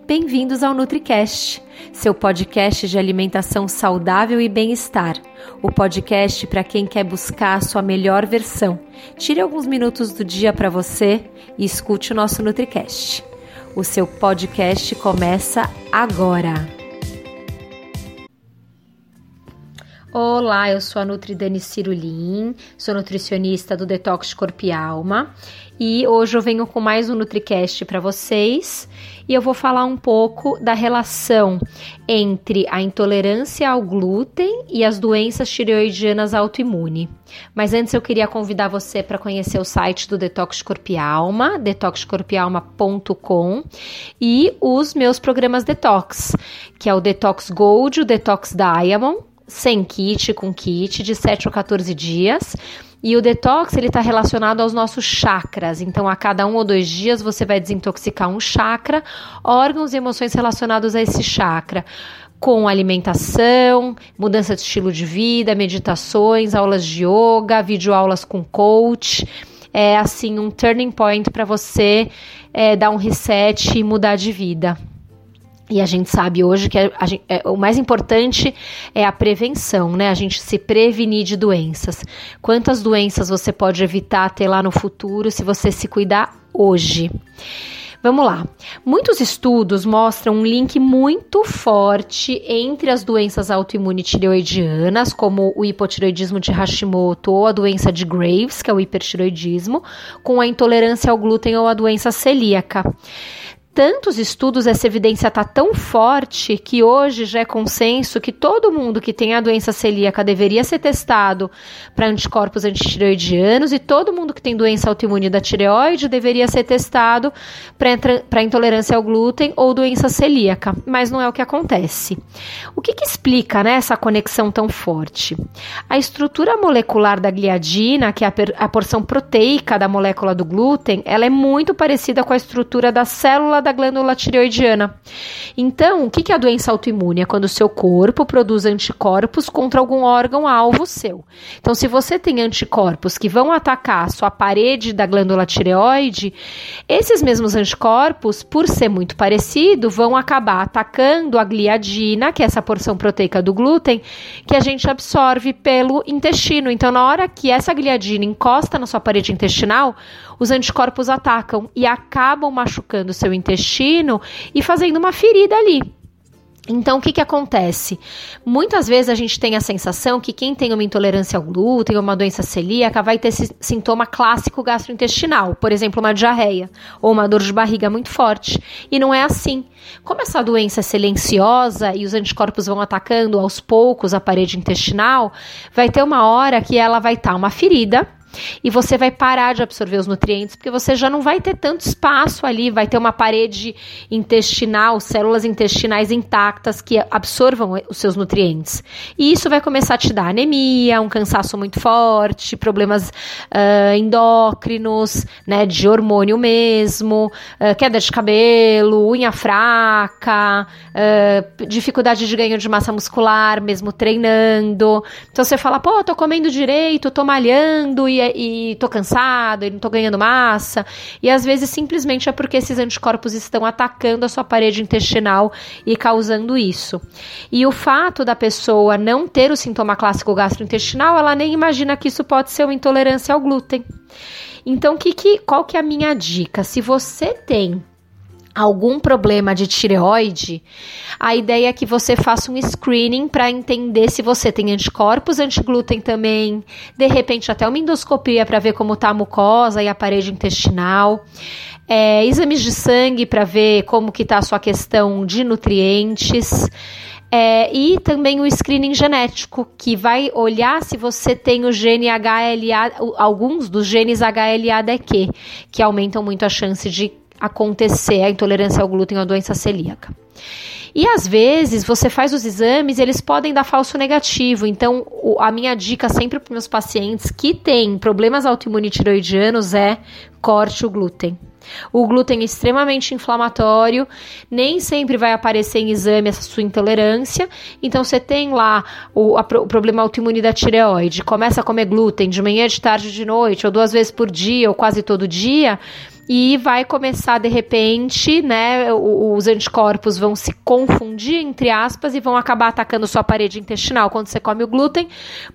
Bem-vindos ao NutriCast, seu podcast de alimentação saudável e bem-estar. O podcast para quem quer buscar a sua melhor versão. Tire alguns minutos do dia para você e escute o nosso NutriCast. O seu podcast começa agora. Olá, eu sou a Nutri Dani Cirulim, sou nutricionista do Detox Corpo e Alma e hoje eu venho com mais um NutriCast para vocês e eu vou falar um pouco da relação entre a intolerância ao glúten e as doenças tireoidianas autoimune. Mas antes eu queria convidar você para conhecer o site do Detox Corpo e Alma, detoxcorpialma.com e os meus programas Detox, que é o Detox Gold, o Detox Diamond sem kit, com kit, de 7 ou 14 dias. E o detox ele está relacionado aos nossos chakras. Então, a cada um ou dois dias você vai desintoxicar um chakra, órgãos e emoções relacionados a esse chakra, com alimentação, mudança de estilo de vida, meditações, aulas de yoga, videoaulas com coach. É assim um turning point para você é, dar um reset e mudar de vida. E a gente sabe hoje que a, a, é, o mais importante é a prevenção, né? A gente se prevenir de doenças. Quantas doenças você pode evitar ter lá no futuro se você se cuidar hoje? Vamos lá. Muitos estudos mostram um link muito forte entre as doenças autoimunes tireoidianas, como o hipotireoidismo de Hashimoto ou a doença de Graves, que é o hipertireoidismo, com a intolerância ao glúten ou a doença celíaca tantos estudos, essa evidência está tão forte que hoje já é consenso que todo mundo que tem a doença celíaca deveria ser testado para anticorpos antitireoidianos e todo mundo que tem doença autoimune da tireoide deveria ser testado para intolerância ao glúten ou doença celíaca, mas não é o que acontece. O que, que explica né, essa conexão tão forte? A estrutura molecular da gliadina, que é a, a porção proteica da molécula do glúten, ela é muito parecida com a estrutura da célula da glândula tireoidiana. Então, o que é a doença autoimune? É quando o seu corpo produz anticorpos contra algum órgão-alvo seu. Então, se você tem anticorpos que vão atacar a sua parede da glândula tireoide, esses mesmos anticorpos, por ser muito parecido, vão acabar atacando a gliadina, que é essa porção proteica do glúten, que a gente absorve pelo intestino. Então, na hora que essa gliadina encosta na sua parede intestinal, os anticorpos atacam e acabam machucando o seu intestino e fazendo uma ferida ali. Então, o que, que acontece? Muitas vezes a gente tem a sensação que quem tem uma intolerância ao glúten ou uma doença celíaca vai ter esse sintoma clássico gastrointestinal, por exemplo, uma diarreia ou uma dor de barriga muito forte. E não é assim. Como essa doença é silenciosa e os anticorpos vão atacando aos poucos a parede intestinal, vai ter uma hora que ela vai estar tá uma ferida e você vai parar de absorver os nutrientes, porque você já não vai ter tanto espaço ali, vai ter uma parede intestinal, células intestinais intactas que absorvam os seus nutrientes. E isso vai começar a te dar anemia, um cansaço muito forte, problemas uh, endócrinos, né, de hormônio mesmo, uh, queda de cabelo, unha fraca, uh, dificuldade de ganho de massa muscular, mesmo treinando. Então você fala, pô, tô comendo direito, tô malhando e tô cansado, e não tô ganhando massa. E às vezes simplesmente é porque esses anticorpos estão atacando a sua parede intestinal e causando isso. E o fato da pessoa não ter o sintoma clássico gastrointestinal, ela nem imagina que isso pode ser uma intolerância ao glúten. Então, que, que, qual que é a minha dica? Se você tem algum problema de tireoide, a ideia é que você faça um screening para entender se você tem anticorpos antiglúten também, de repente até uma endoscopia para ver como está a mucosa e a parede intestinal. É, exames de sangue para ver como que está a sua questão de nutrientes. É, e também o screening genético, que vai olhar se você tem o gene HLA, alguns dos genes HLA-DQ, que aumentam muito a chance de acontecer a intolerância ao glúten ou a doença celíaca. E às vezes você faz os exames, eles podem dar falso negativo. Então, a minha dica sempre para meus pacientes que têm problemas autoimunitiroidianos é corte o glúten. O glúten é extremamente inflamatório, nem sempre vai aparecer em exame essa sua intolerância. Então, você tem lá o, a, o problema autoimune da tireoide, começa a comer glúten de manhã, de tarde, de noite, ou duas vezes por dia, ou quase todo dia e vai começar de repente, né? Os anticorpos vão se confundir, entre aspas, e vão acabar atacando sua parede intestinal quando você come o glúten,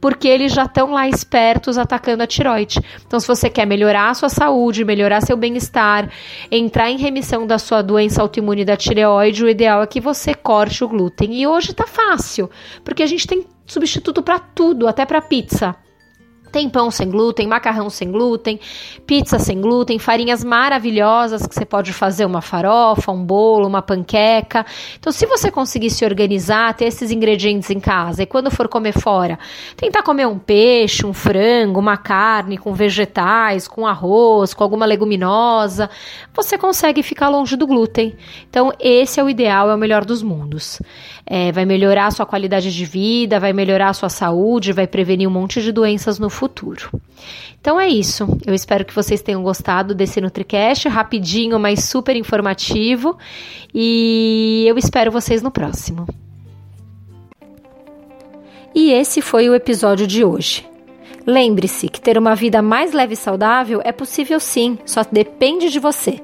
porque eles já estão lá espertos atacando a tiroide. Então, se você quer melhorar a sua saúde, melhorar seu bem-estar, entrar em remissão da sua doença autoimune da tireoide, o ideal é que você corte o glúten. E hoje tá fácil, porque a gente tem substituto para tudo, até para pizza. Tem pão sem glúten, macarrão sem glúten, pizza sem glúten, farinhas maravilhosas que você pode fazer uma farofa, um bolo, uma panqueca. Então, se você conseguir se organizar, ter esses ingredientes em casa e quando for comer fora, tentar comer um peixe, um frango, uma carne com vegetais, com arroz, com alguma leguminosa, você consegue ficar longe do glúten. Então, esse é o ideal, é o melhor dos mundos. É, vai melhorar a sua qualidade de vida, vai melhorar a sua saúde, vai prevenir um monte de doenças no futuro futuro. Então é isso. Eu espero que vocês tenham gostado desse NutriCast, rapidinho, mas super informativo. E eu espero vocês no próximo. E esse foi o episódio de hoje. Lembre-se que ter uma vida mais leve e saudável é possível sim, só depende de você.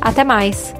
Até mais!